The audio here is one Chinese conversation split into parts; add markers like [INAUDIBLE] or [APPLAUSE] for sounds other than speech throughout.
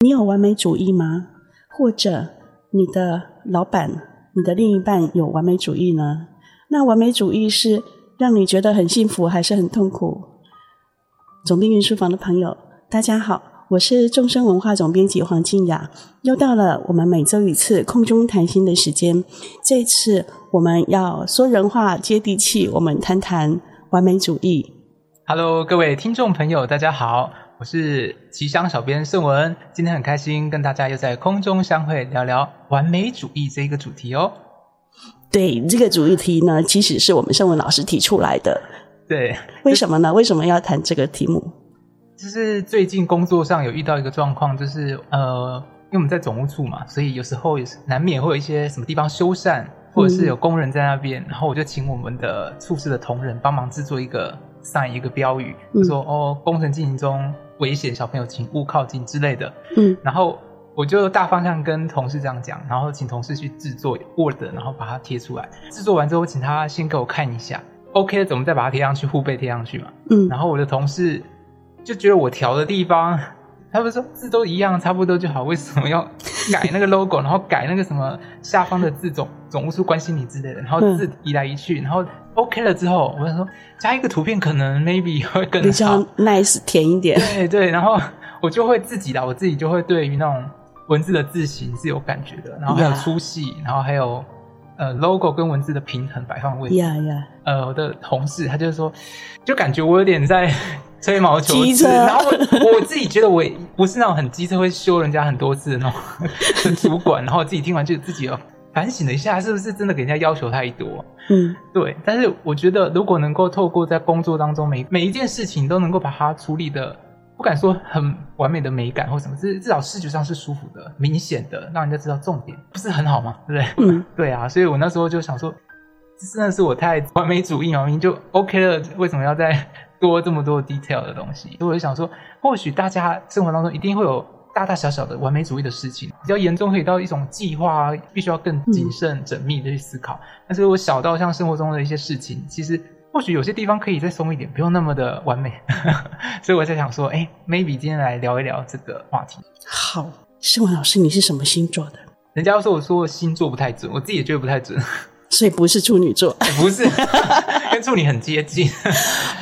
你有完美主义吗？或者你的老板、你的另一半有完美主义呢？那完美主义是让你觉得很幸福，还是很痛苦？总编云书房的朋友，大家好，我是众生文化总编辑黄静雅。又到了我们每周一次空中谈心的时间，这次我们要说人话、接地气，我们谈谈完美主义。Hello，各位听众朋友，大家好。我是奇想小编盛文，今天很开心跟大家又在空中相会，聊聊完美主义这一个主题哦。对，这个主题呢，其实是我们盛文老师提出来的。对，为什么呢？为什么要谈这个题目？就是最近工作上有遇到一个状况，就是呃，因为我们在总务处嘛，所以有时候也是难免会有一些什么地方修缮，或者是有工人在那边，嗯、然后我就请我们的处室的同仁帮忙制作一个 sign 一个标语，就说、嗯、哦，工程进行中。危险，小朋友请勿靠近之类的。嗯，然后我就大方向跟同事这样讲，然后请同事去制作 Word，然后把它贴出来。制作完之后，请他先给我看一下，OK，怎么再把它贴上去，后背贴上去嘛。嗯，然后我的同事就觉得我调的地方，他们说字都一样，差不多就好，为什么要改那个 logo，然后改那个什么下方的字总总务处关心你之类的，然后字移来移去，然后。OK 了之后，我想说加一个图片可能 maybe 会更好，比较 nice 甜一点。[LAUGHS] 对对，然后我就会自己啦，我自己就会对于那种文字的字形是有感觉的，然后还有粗细.然后还有呃 logo 跟文字的平衡摆放位置。Yeah, yeah. 呃，我的同事他就说，就感觉我有点在吹毛求疵，然后我，我自己觉得我不是那种很机车会修人家很多次的那种 [LAUGHS] 主管，然后自己听完就自己有。反省了一下，是不是真的给人家要求太多？嗯，对。但是我觉得，如果能够透过在工作当中每每一件事情都能够把它处理的，不敢说很完美的美感或什么，至至少视觉上是舒服的、明显的，让人家知道重点，不是很好吗？对不对？嗯，[LAUGHS] 对啊。所以我那时候就想说，真的是我太完美主义嘛，明明就 OK 了，为什么要再多这么多 detail 的东西？所以我就想说，或许大家生活当中一定会有。大大小小的完美主义的事情，比较严重可以到一种计划，必须要更谨慎、缜密的去思考。嗯、但是，我小到像生活中的一些事情，其实或许有些地方可以再松一点，不用那么的完美。[LAUGHS] 所以我在想说，哎、欸，maybe 今天来聊一聊这个话题。好，盛文老师，你是什么星座的？人家说我说星座不太准，我自己也觉得不太准，所以不是处女座，欸、[LAUGHS] 不是，[LAUGHS] 跟处女很接近。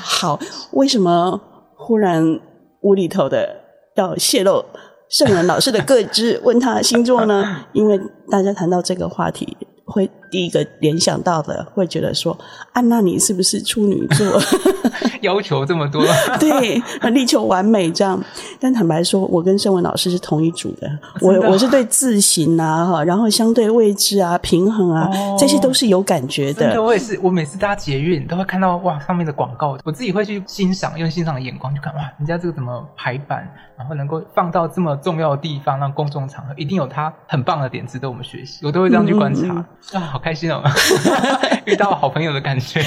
好，为什么忽然无厘头的要泄露？圣人老师的个知，问他的星座呢？[LAUGHS] 因为大家谈到这个话题，会第一个联想到的，会觉得说：啊，那你是不是处女座？[LAUGHS] 要求这么多，[LAUGHS] 对，力求完美这样。但坦白说，我跟盛文老师是同一组的。我我是对字形啊，哈，然后相对位置啊、平衡啊，哦、这些都是有感觉的。对，我也是。我每次搭捷运都会看到哇，上面的广告，我自己会去欣赏，用欣赏的眼光去看哇，人家这个怎么排版，然后能够放到这么重要的地方，让公众场合一定有它很棒的点值得我们学习。我都会这样去观察。嗯嗯啊，好开心哦，[LAUGHS] 遇到好朋友的感觉。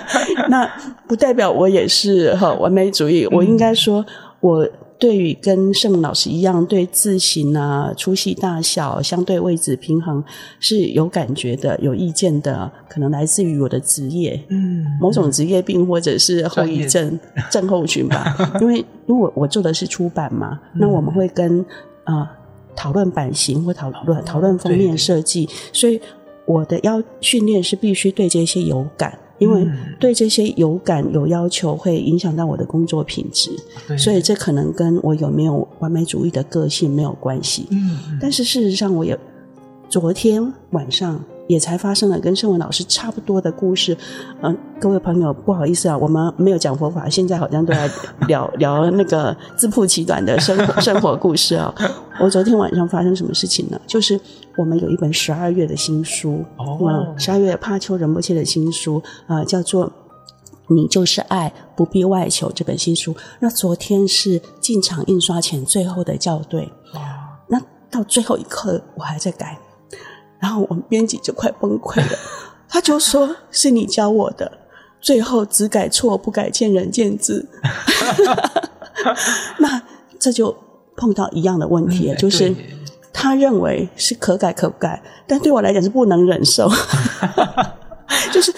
[LAUGHS] 那不代表我也是哈完美主义。我应该说，我对于跟盛文老师一样，对字形啊、粗细大小、相对位置平衡是有感觉的、有意见的。可能来自于我的职业，嗯，某种职业病或者是后遗症症候群吧。[LAUGHS] 因为如果我做的是出版嘛，那我们会跟啊讨论版型或讨论讨论封面设计，所以我的要训练是必须对这些有感。因为对这些有感有要求，会影响到我的工作品质，所以这可能跟我有没有完美主义的个性没有关系。嗯，嗯，但是事实上，我也昨天晚上。也才发生了跟盛文老师差不多的故事，嗯、呃，各位朋友，不好意思啊，我们没有讲佛法，现在好像都在聊 [LAUGHS] 聊那个自曝其短的生活生活故事啊。我昨天晚上发生什么事情呢？就是我们有一本十二月的新书，哦，十二月帕秋仁波切的新书啊、呃，叫做《你就是爱，不必外求》这本新书。那昨天是进场印刷前最后的校对，哇，那到最后一刻我还在改。然后我们编辑就快崩溃了，[LAUGHS] 他就说：“是你教我的，最后只改错不改见仁见智。[LAUGHS] ”那这就碰到一样的问题了，就是他认为是可改可不改，但对我来讲是不能忍受。[LAUGHS] 就是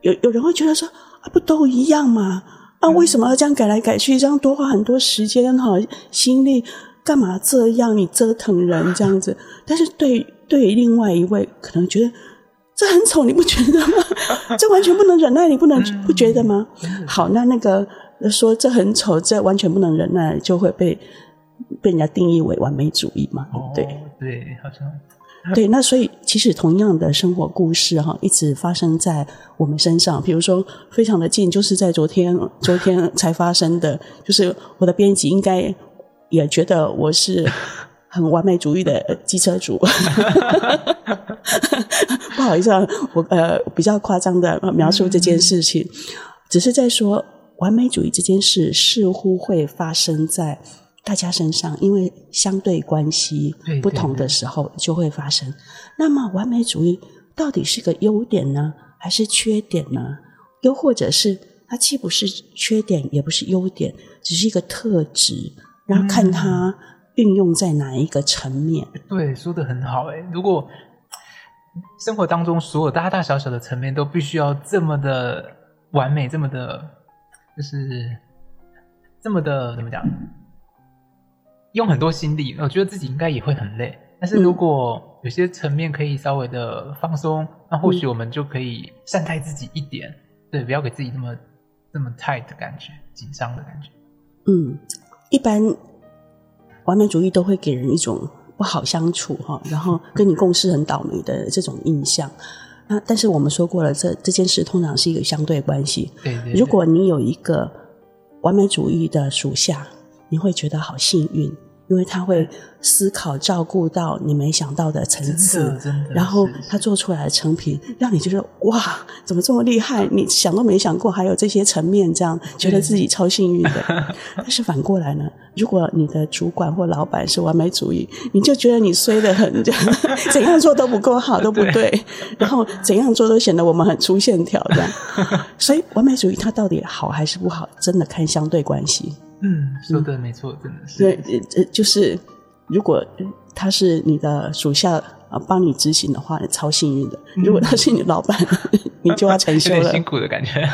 有有人会觉得说：“啊，不都一样吗？啊，为什么要这样改来改去，这样多花很多时间哈心力？”干嘛这样？你折腾人这样子。但是对对另外一位可能觉得这很丑，你不觉得吗？[LAUGHS] 这完全不能忍耐，你不能不觉得吗？好，那那个说这很丑，这完全不能忍耐，就会被被人家定义为完美主义嘛？哦、对对，好像。对，那所以其实同样的生活故事哈，一直发生在我们身上。比如说，非常的近，就是在昨天，昨天才发生的，就是我的编辑应该也觉得我是很完美主义的机车主。[LAUGHS] 不好意思啊，我呃比较夸张的描述这件事情，只是在说完美主义这件事似乎会发生在。大家身上，因为相对关系不同的时候就会发生。对对对。那么，完美主义到底是个优点呢，还是缺点呢？又或者是它既不是缺点，也不是优点，只是一个特质，然后看它运用在哪一个层面。嗯、对，说的很好。诶，如果生活当中所有大大小小的层面都必须要这么的完美，这么的，就是这么的，怎么讲？用很多心力，我觉得自己应该也会很累。但是如果有些层面可以稍微的放松，嗯、那或许我们就可以善待自己一点，对，不要给自己那么那么 tight 的感觉，紧张的感觉。嗯，一般完美主义都会给人一种不好相处哈，然后跟你共事很倒霉的这种印象。那但是我们说过了，这这件事通常是一个相对关系。对，对对。如果你有一个完美主义的属下。你会觉得好幸运，因为他会思考、照顾到你没想到的层次，然后他做出来的成品让你觉得哇，怎么这么厉害？你想都没想过还有这些层面，这样觉得自己超幸运的。[LAUGHS] 但是反过来呢，如果你的主管或老板是完美主义，你就觉得你衰得很，[LAUGHS] 怎样做都不够好，都不对，然后怎样做都显得我们很粗线条这样。所以完美主义它到底好还是不好，真的看相对关系。嗯，说的没错，嗯、真的是。对，呃，就是如果他是你的属下啊，帮你执行的话，你超幸运的。嗯、如果他是你老板，[LAUGHS] 你就要承受了 [LAUGHS] 辛苦的感觉。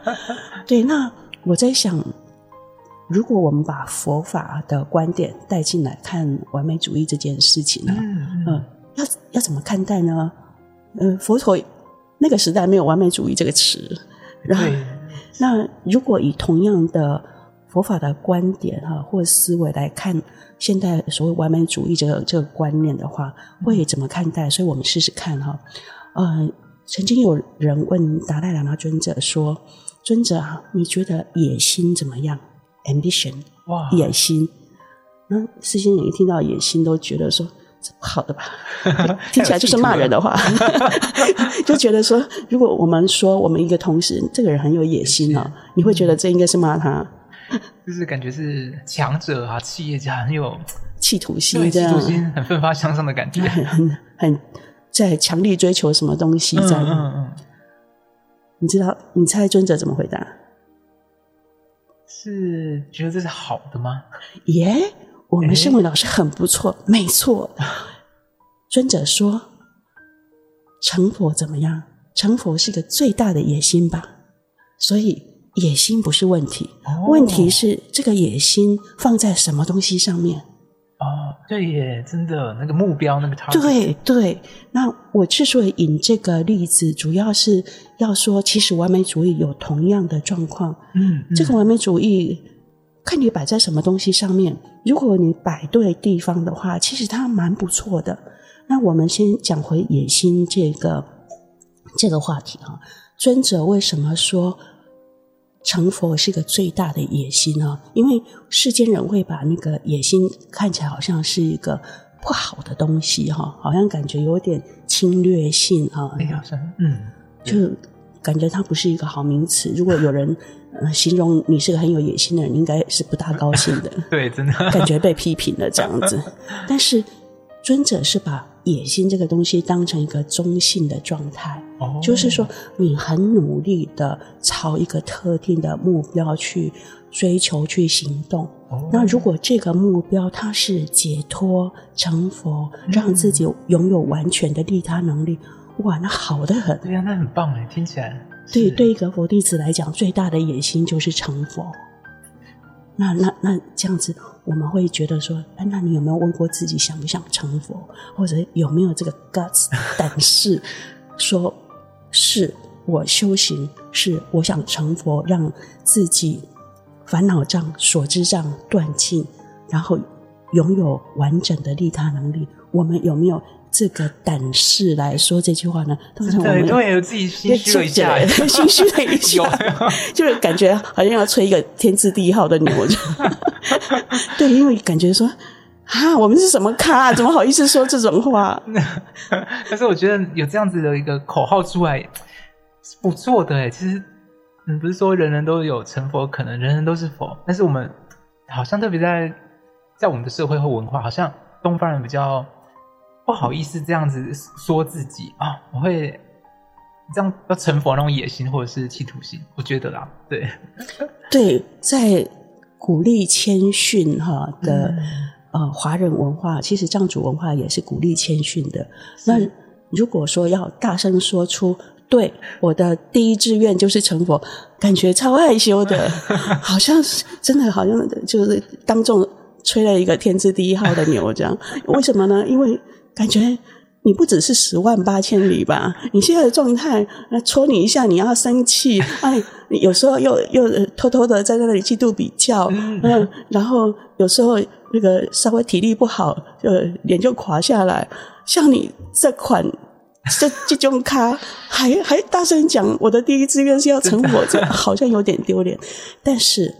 [LAUGHS] 对，那我在想，如果我们把佛法的观点带进来看完美主义这件事情呢，嗯，嗯，嗯，要要怎么看待呢？嗯、呃，佛陀那个时代没有完美主义这个词，然后对那如果以同样的。佛法的观点哈，或思维来看现代所谓完美主义这个这个观念的话，会怎么看待？所以我们试试看哈。呃，曾经有人问达赖喇嘛尊者说：“尊者啊，你觉得野心怎么样？Ambition，哇，野心。”那世心人一听到野心，都觉得说这不好的吧？[LAUGHS] 听起来就是骂人的话，[LAUGHS] 就觉得说，如果我们说我们一个同事这个人很有野心啊，你会觉得这应该是骂他。就是感觉是强者啊，企业家很有 [TSK] 企图心，企图心很奋发向上的感觉，很很很在强力追求什么东西，这样。嗯嗯嗯。你知道？你猜尊者怎么回答？是觉得这是好的吗？耶，我们圣文老师很不错，没错。[LAUGHS] 尊者说：“成佛怎么样？成佛是个最大的野心吧。”所以。野心不是问题，问题是这个野心放在什么东西上面？哦，对耶，真的那个目标那个他对对。那我之所以引这个例子，主要是要说，其实完美主义有同样的状况。嗯，嗯，这个完美主义看你摆在什么东西上面。如果你摆对地方的话，其实它蛮不错的。那我们先讲回野心这个这个话题哈。尊者为什么说？成佛是个最大的野心啊，因为世间人会把那个野心看起来好像是一个不好的东西哈，好像感觉有点侵略性啊。没有，嗯，就感觉它不是一个好名词。如果有人呃形容你是个很有野心的人，应该是不大高兴的。[LAUGHS] 对，真的感觉被批评了这样子。但是尊者是把。野心这个东西当成一个中性的状态，oh. 就是说你很努力的朝一个特定的目标去追求、去行动。Oh. 那如果这个目标它是解脱成佛，让自己拥有完全的利他能力，哇，那好的很。对呀，那很棒哎，听起来。对，对一个佛弟子来讲，最大的野心就是成佛。那那那这样子，我们会觉得说，哎，那你有没有问过自己想不想成佛，或者有没有这个 guts 胆识，说是我修行，是我想成佛，让自己烦恼障、所知障断尽，然后拥有完整的利他能力。我们有没有这个胆识来说这句话呢？当然我们对，有自己心虚了一下，心虚了一下，[LAUGHS] [LAUGHS] 就是感觉好像要吹一个天字第一号的牛。[LAUGHS] 对，因为感觉说啊，我们是什么咖？怎么好意思说这种话？但是我觉得有这样子的一个口号出来是不错的哎。其实，嗯，不是说人人都有成佛可能，人人都是佛，但是我们好像特别在在我们的社会和文化，好像东方人比较。不好意思，这样子说自己啊，我会这样要成佛那种野心或者是企图心，我觉得啦，对 [LAUGHS] 对，在鼓励谦逊哈的、嗯、呃华人文化，其实藏族文化也是鼓励谦逊的。那如果说要大声说出对我的第一志愿就是成佛，感觉超害羞的，[LAUGHS] 好像是真的，好像就是当众吹了一个天字第一号的牛这样。为什么呢？因为感觉你不只是十万八千里吧？你现在的状态，那戳你一下，你要生气，[LAUGHS] 哎，有时候又又偷偷的在那里嫉妒比较，嗯，然后有时候那个稍微体力不好，就脸就垮下来。像你这款这这种咖，还还大声讲我的第一志愿是要成佛，这好像有点丢脸。但是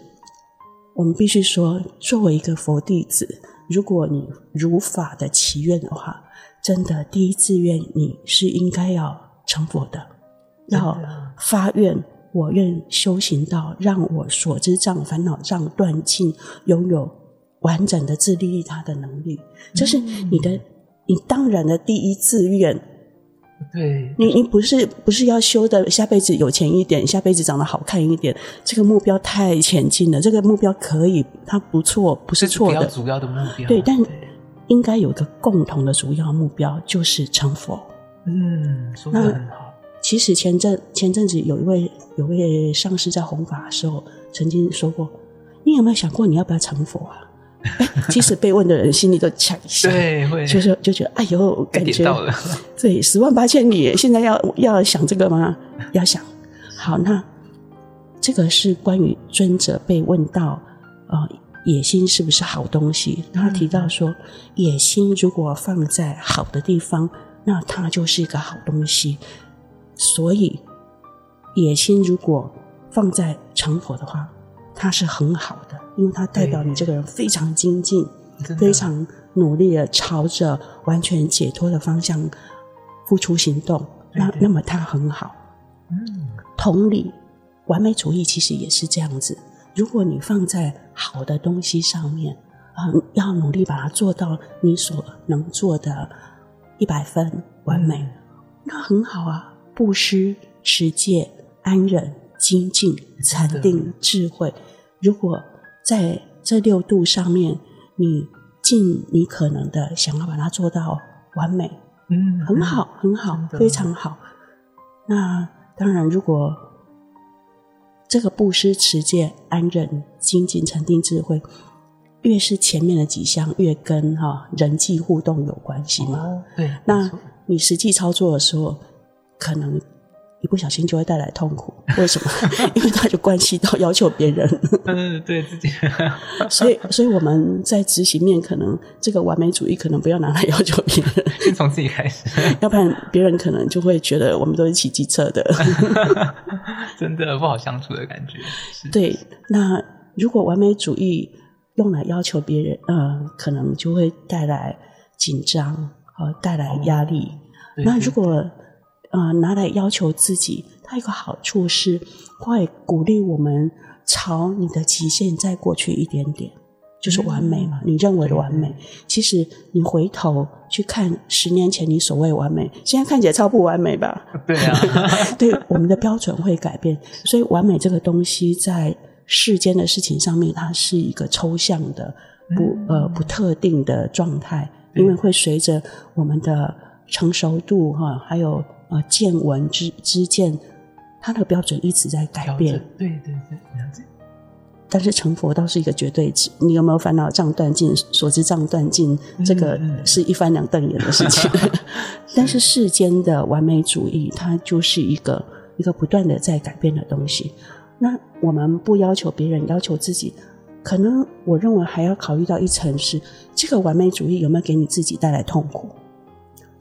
我们必须说，作为一个佛弟子，如果你如法的祈愿的话。真的，第一志愿你是应该要成佛的，要发愿，我愿修行到让我所知障、烦恼障断尽，拥有完整的自利利他的能力，就是你的，你当然的第一志愿。对，你你不是不是要修的下辈子有钱一点，下辈子长得好看一点，这个目标太前进了。这个目标可以，它不错，不是错的，比较主要的目标。对，但。应该有一个共同的主要目标，就是成佛。嗯，说得很好。其实前阵前阵子有一位有一位上师在弘法的时候，曾经说过：“你有没有想过你要不要成佛啊？” [LAUGHS] 其实被问的人心里都呛一下，对，会就是就觉得哎呦，感觉 [LAUGHS] 对十万八千里，现在要要想这个吗？要想。好，那这个是关于尊者被问到啊。呃野心是不是好东西？他提到说，野心如果放在好的地方，那它就是一个好东西。所以，野心如果放在成佛的话，它是很好的，因为它代表你这个人非常精进，非常努力的朝着完全解脱的方向付出行动。那那么它很好。嗯，同理，完美主义其实也是这样子。如果你放在好的东西上面，嗯，要努力把它做到你所能做的一百分完美，嗯，那很好啊。布施、持戒、安忍、精进、禅定、智慧，如果在这六度上面，你尽你可能的想要把它做到完美，嗯，很好，很好，非常好。那当然，如果这个布施、持戒、安忍、精进、禅定、智慧，越是前面的几项，越跟哈人际互动有关系嘛。哦、对，那你实际操作的时候，可能一不小心就会带来痛苦。为什么？[LAUGHS] 因为它就关系到要求别人。[LAUGHS] 嗯，对自己。[LAUGHS] 所以，所以我们在执行面，可能这个完美主义，可能不要拿来要求别人，先从自己开始。要不然，别人可能就会觉得我们都是骑机车的。真的不好相处的感觉。对，那如果完美主义用来要求别人，呃，可能就会带来紧张和带来压力。哦、那如果呃拿来要求自己，它有个好处是会鼓励我们朝你的极限再过去一点点，就是完美嘛。嗯、你认为的完美，其实你回头去看十年前你所谓完美，现在看起来超不完美吧？对啊，[LAUGHS] 对，我们的标准会改变，所以完美这个东西在世间的事情上面，它是一个抽象的、不呃不特定的状态，因为会随着我们的成熟度哈，还有呃见闻之之见。他的标准一直在改变，对对对，了解。但是成佛倒是一个绝对值。你有没有烦恼障断尽，所知障断尽，这个是一翻两瞪眼的事情。[LAUGHS] 但是世间的完美主义，它就是一个一个不断的在改变的东西。那我们不要求别人，要求自己，可能我认为还要考虑到一层是，这个完美主义有没有给你自己带来痛苦？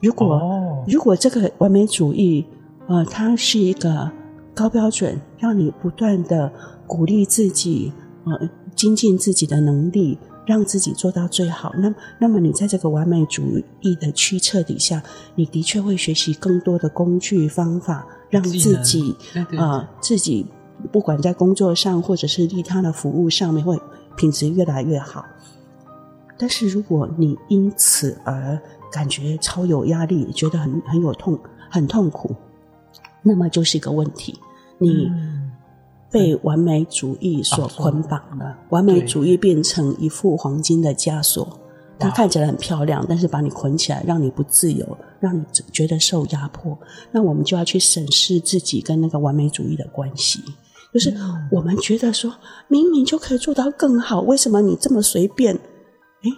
如果、哦、如果这个完美主义，呃，它是一个高标准，让你不断的鼓励自己，呃，精进自己的能力，让自己做到最好，那那么你在这个完美主义的驱策底下，你的确会学习更多的工具方法，让自己啊、呃、自己。不管在工作上，或者是利他的服务上面，会品质越来越好。但是如果你因此而感觉超有压力，觉得很很有痛、很痛苦，那么就是一个问题。你被完美主义所捆绑了，嗯、完美主义变成一副黄金的枷锁，它看起来很漂亮，但是把你捆起来，让你不自由，让你觉得受压迫。那我们就要去审视自己跟那个完美主义的关系。就是我们觉得说，明明就可以做到更好，为什么你这么随便？哎，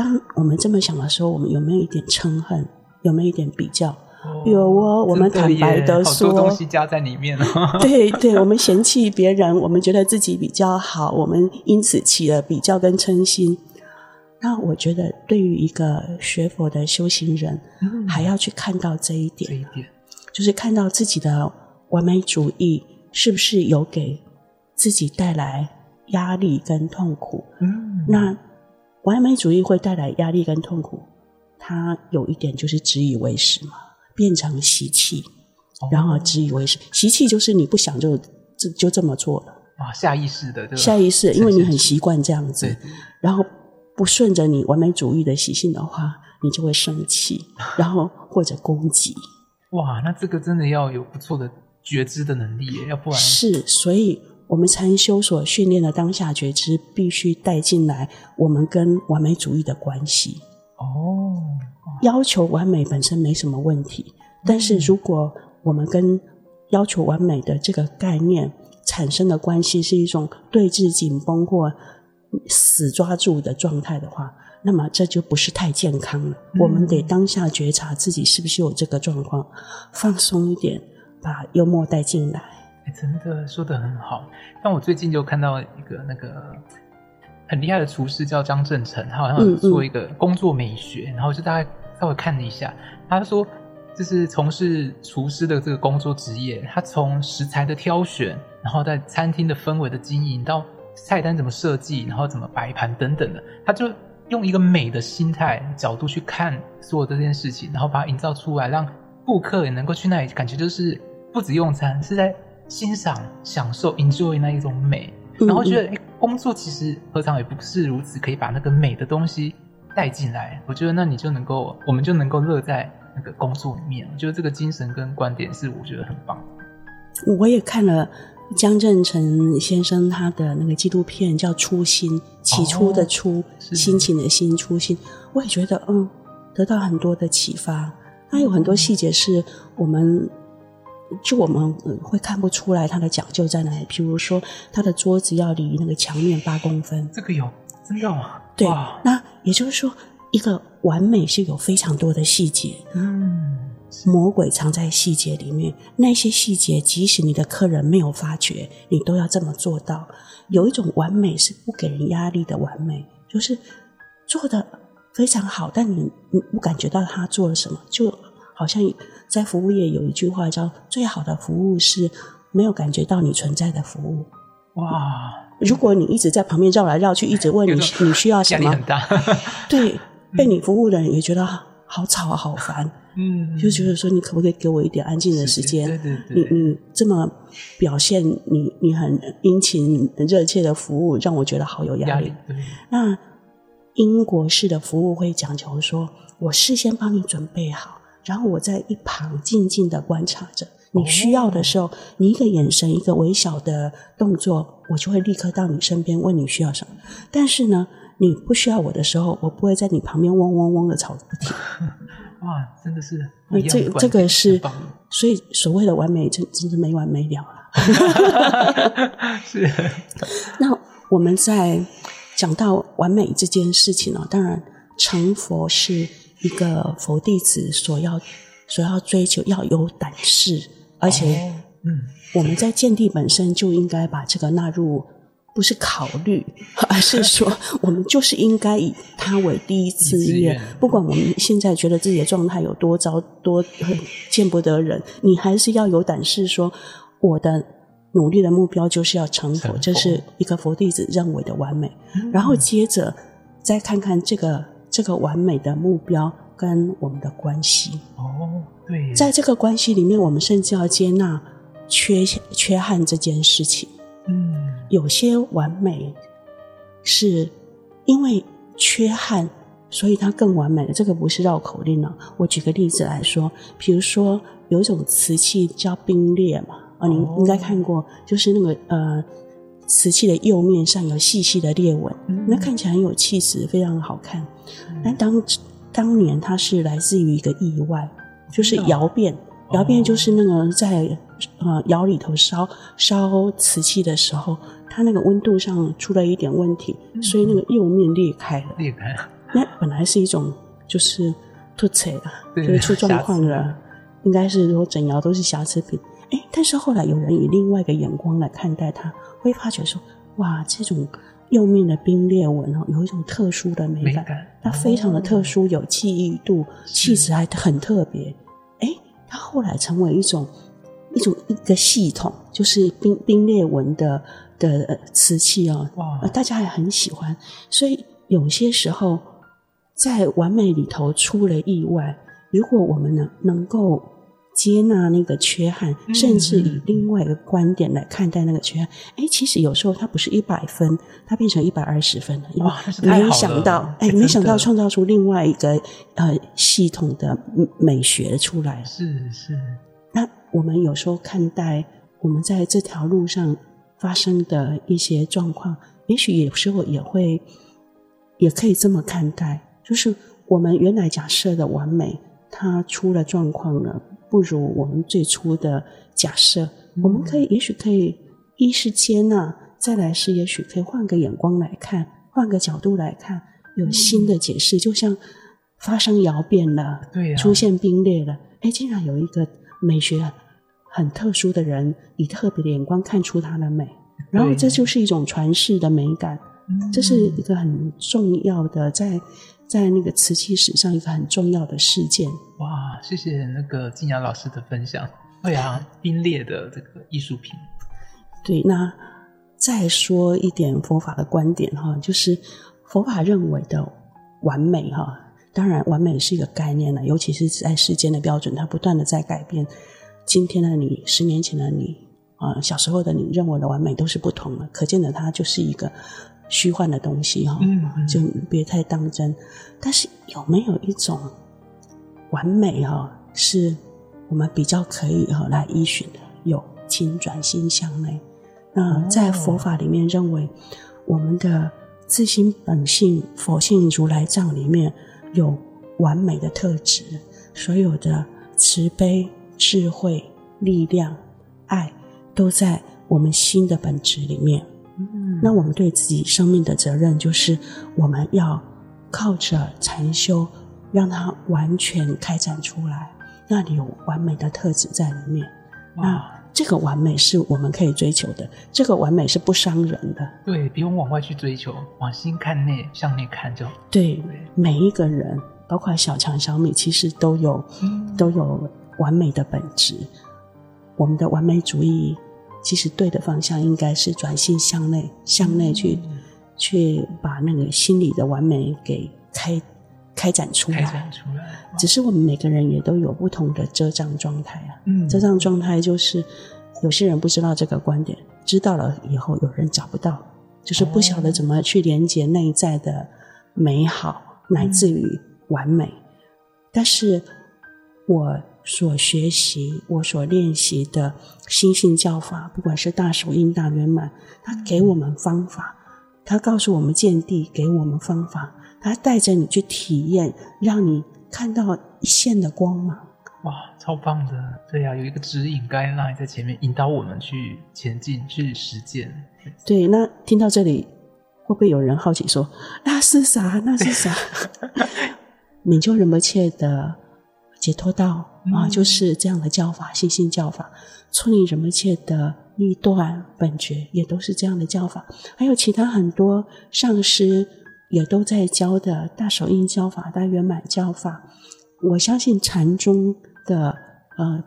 当我们这么想的时候，我们有没有一点嗔恨？有没有一点比较？哦、有哦，我们坦白的说，好多东西加在里面了。对 [LAUGHS] 对，我们嫌弃别人，我们觉得自己比较好，我们因此起了比较跟嗔心。那我觉得，对于一个学佛的修行人，嗯、还要去看到这一点，这一点就是看到自己的完美主义。是不是有给自己带来压力跟痛苦？嗯，那完美主义会带来压力跟痛苦，它有一点就是自以为是嘛，变成习气，然后自以为是。习气就是你不想就就就这么做了啊，下意识的，下意识，因为你很习惯这样子，然后不顺着你完美主义的习性的话，你就会生气，[LAUGHS] 然后或者攻击。哇，那这个真的要有不错的。觉知的能力，要不然是，所以我们禅修所训练的当下觉知，必须带进来我们跟完美主义的关系。哦，要求完美本身没什么问题，但是如果我们跟要求完美的这个概念产生的关系是一种对峙紧绷或死抓住的状态的话，那么这就不是太健康了。嗯、我们得当下觉察自己是不是有这个状况，放松一点。把幽默带进来，欸，真的说的很好。但我最近就看到一个那个很厉害的厨师叫张正成，他好像有做一个工作美学，嗯嗯，然后就大概稍微看了一下，他说就是从事厨师的这个工作职业，他从食材的挑选，然后在餐厅的氛围的经营，到菜单怎么设计，然后怎么摆盘等等的，他就用一个美的心态角度去看所有这件事情，然后把它营造出来，让顾客也能够去那里，感觉就是。不止用餐，是在欣赏、享受、enjoy 那一种美，然后觉得，哎、欸，工作其实何尝也不是如此，可以把那个美的东西带进来。我觉得，那你就能够，我们就能够乐在那个工作里面。我觉得这个精神跟观点是我觉得很棒。我也看了江振成先生他的那个纪录片，叫《初心》，起初的初，哦、心情的心，初心。我也觉得，嗯，得到很多的启发。他有很多细节是我们。就我们会看不出来它的讲究在哪里，比如说它的桌子要离那个墙面八公分，这个有真的吗？对，那也就是说，一个完美是有非常多的细节，嗯，魔鬼藏在细节里面，那些细节即使你的客人没有发觉，你都要这么做到。有一种完美是不给人压力的完美，就是做的非常好，但你你不感觉到他做了什么，就好像。在服务业有一句话叫“最好的服务是没有感觉到你存在的服务”。哇！如果你一直在旁边绕来绕去，一直问你你需要什么。对 [LAUGHS] [LAUGHS] 被你服务的人也觉得好吵啊，好烦。嗯，[LAUGHS] 就觉得说你可不可以给我一点安静的时间？对对对，你你这么表现你你很殷勤热切的服务，让我觉得好有压力。压力，那英国式的服务会讲求说，我事先帮你准备好。然后我在一旁静静的观察着，你需要的时候，你一个眼神，一个微小的动作，我就会立刻到你身边问你需要什么。但是呢，你不需要我的时候，我不会在你旁边嗡嗡嗡的吵个不停。哇，真的是，那这这个是，所以所谓的完美，真真是没完没了了。[LAUGHS] 是。那我们在讲到完美这件事情呢，当然成佛是一个佛弟子所要所要追求，要有胆识，而且，哦、嗯，我们在见地本身就应该把这个纳入。不是考虑，[LAUGHS] 而是说，[LAUGHS] 我们就是应该以他为第一志愿。不管我们现在觉得自己的状态有多糟、多见不得人，你还是要有胆识说，我的努力的目标就是要成佛，成佛，这是一个佛弟子认为的完美。嗯、然后接着再看看这个这个完美的目标跟我们的关系。哦，对，在这个关系里面，我们甚至要接纳缺缺憾这件事情。嗯，有些完美是因为缺憾，所以它更完美了。这个不是绕口令了。我举个例子来说，比如说有一种瓷器叫冰裂嘛，啊，您应该看过，就是那个呃，瓷器的釉面上有细细的裂纹，那看起来很有气质，非常好看。但当当年它是来自于一个意外，就是窑变。窑变就是那个在呃窑里头烧烧瓷器的时候，它那个温度上出了一点问题，嗯、所以那个釉面裂开了。裂开了。那本来是一种就是凸槌的，就是出状况了，应该是说整窑都是瑕疵品。哎，但是后来有人以另外一个眼光来看待它，会发觉说，哇，这种釉面的冰裂纹哦，有一种特殊的美感，它非常的特殊，哦、有记忆度，气质还很特别。哎它后来成为一种一种一个系统，就是冰冰裂纹的的瓷器哦，哇，大家还很喜欢。所以有些时候在完美里头出了意外，如果我们能能够接纳那个缺憾，甚至以另外一个观点来看待那个缺憾，哎，其实有时候它不是一百分，它变成一百二十分了。哇，[LAUGHS] 没想到，哎，没想到创造出另外一个呃系统的美学出来。是是。那我们有时候看待我们在这条路上发生的一些状况，也许有时候也会也可以这么看待，就是我们原来假设的完美，它出了状况了。不如我们最初的假设，我们可以，也许可以一是接纳，再来是也许可以换个眼光来看，换个角度来看，有新的解释。就像发生窑变了，对，出现冰裂了，哎，竟然有一个美学很特殊的人，以特别的眼光看出它的美，然后这就是一种传世的美感，这是一个很重要的在。在那个瓷器史上一个很重要的事件。哇，谢谢那个静雅老师的分享。对啊，冰裂的这个艺术品。对，那再说一点佛法的观点哈，就是佛法认为的完美哈，当然完美是一个概念了，尤其是在世间的标准，它不断的在改变。今天的你，十年前的你，啊，小时候的你认为的完美都是不同的，可见的它就是一个。虚幻的东西哈，就别太当真。但是有没有一种完美哈，是我们比较可以哈来依循的？有，请转心向内。那在佛法里面认为，我们的自心本性佛性如来藏里面有完美的特质，所有的慈悲、智慧、力量、爱，都在我们心的本质里面。那我们对自己生命的责任，就是我们要靠着禅修，让它完全开展出来。那里有完美的特质在里面。哇那这个完美是我们可以追求的，这个完美是不伤人的。对，不用往外去追求，往心看内，向内看就好。对，对每一个人，包括小强、小米，其实都有、嗯、都有完美的本质。我们的完美主义。其实对的方向应该是转心向内，向内去，嗯、去把那个心理的完美给开开展出来。开展出来。只是我们每个人也都有不同的遮障状态啊。嗯。遮障状态就是有些人不知道这个观点，知道了以后有人找不到，就是不晓得怎么去连接内在的美好，嗯、乃至于完美。但是我。所学习，我所练习的心性教法，不管是大手印大圆满，他给我们方法，他告诉我们见地，给我们方法，他带着你去体验，让你看到一线的光芒。哇，超棒的！对呀、啊，有一个指引，该让你在前面引导我们去前进，去实践。对，那听到这里，会不会有人好奇说那是啥？那是啥？你就仁波切的解脱道、嗯、啊，就是这样的教法，心性教法。处理人们切的立断本觉也都是这样的教法，还有其他很多上师也都在教的大手印教法、大圆满教法。我相信禅宗的呃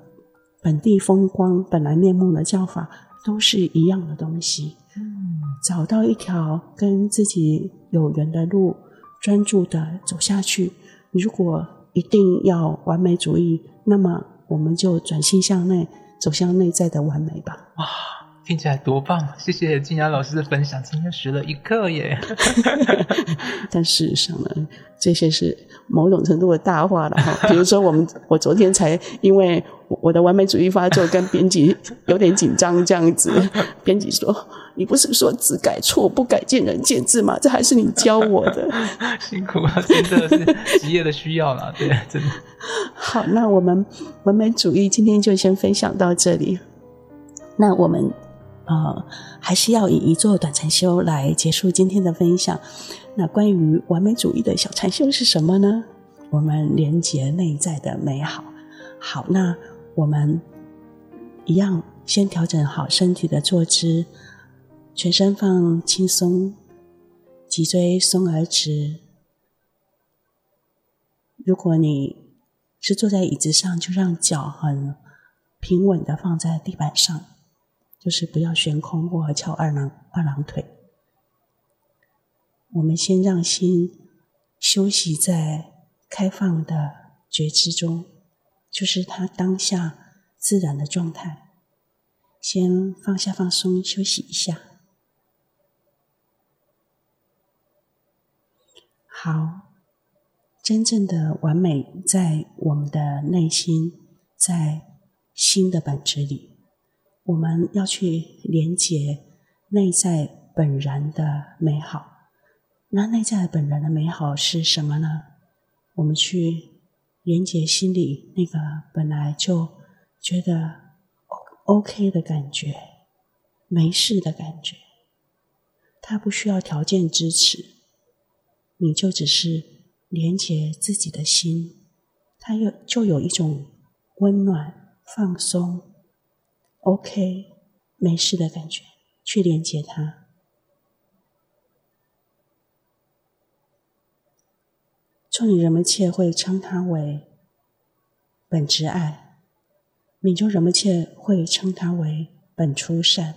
本地风光、本来面目的教法都是一样的东西。嗯，找到一条跟自己有缘的路，专注的走下去。如果一定要完美主义，那么我们就转心向内。走向内在的完美吧！哇，听起来多棒！谢谢金雅老师的分享，今天学了一课耶。[LAUGHS] 但事实上呢，这些是某种程度的大话了哈。[LAUGHS] 比如说，我们我昨天才因为我的完美主义发作，跟编辑有点紧张这样子。编辑说：“你不是说只改错不改见仁见智吗？这还是你教我的。[LAUGHS] ”辛苦了，真的是职业的需要了，对，真的。好，那我们完美主义今天就先分享到这里。那我们呃还是要以一座短禅修来结束今天的分享。那关于完美主义的小禅修是什么呢？我们连接内在的美好。好，那我们一样先调整好身体的坐姿，全身放轻松，脊椎松而直。如果你是坐在椅子上，就让脚很平稳的放在地板上，就是不要悬空或翘二郎二郎腿。我们先让心休息在开放的觉知中，就是它当下自然的状态。先放下放松，休息一下。好。真正的完美在我们的内心，在心的本质里，我们要去连接内在本然的美好。那内在本然的美好是什么呢？我们去连接心里那个本来就觉得 OK 的感觉，没事的感觉，它不需要条件支持，你就只是。连接自己的心，它有就有一种温暖、放松、OK、没事的感觉，去连接它。处女仁波切会称它为本执爱，明宗仁波切会称它为本初善，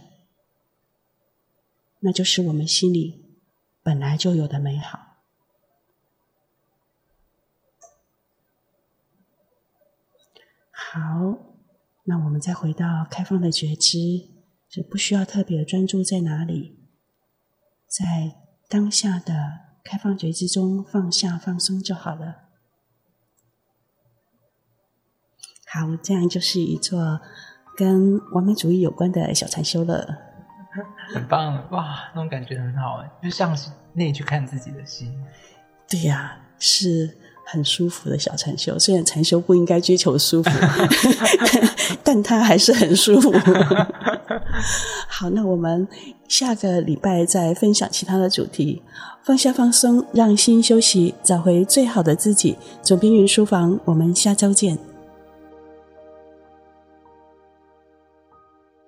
那就是我们心里本来就有的美好。好，那我们再回到开放的觉知，就不需要特别专注在哪里，在当下的开放觉知中放下放松就好了。好，这样就是一座跟完美主义有关的小禅修了。很棒哇，那种感觉很好哎，就像是内去看自己的心。对呀，是。很舒服的小禅修，虽然禅修不应该追求舒服 [LAUGHS] [LAUGHS] 但它还是很舒服。[LAUGHS] 好，那我们下个礼拜再分享其他的主题。放下放松，让心休息，找回最好的自己。总编云书房，我们下周见。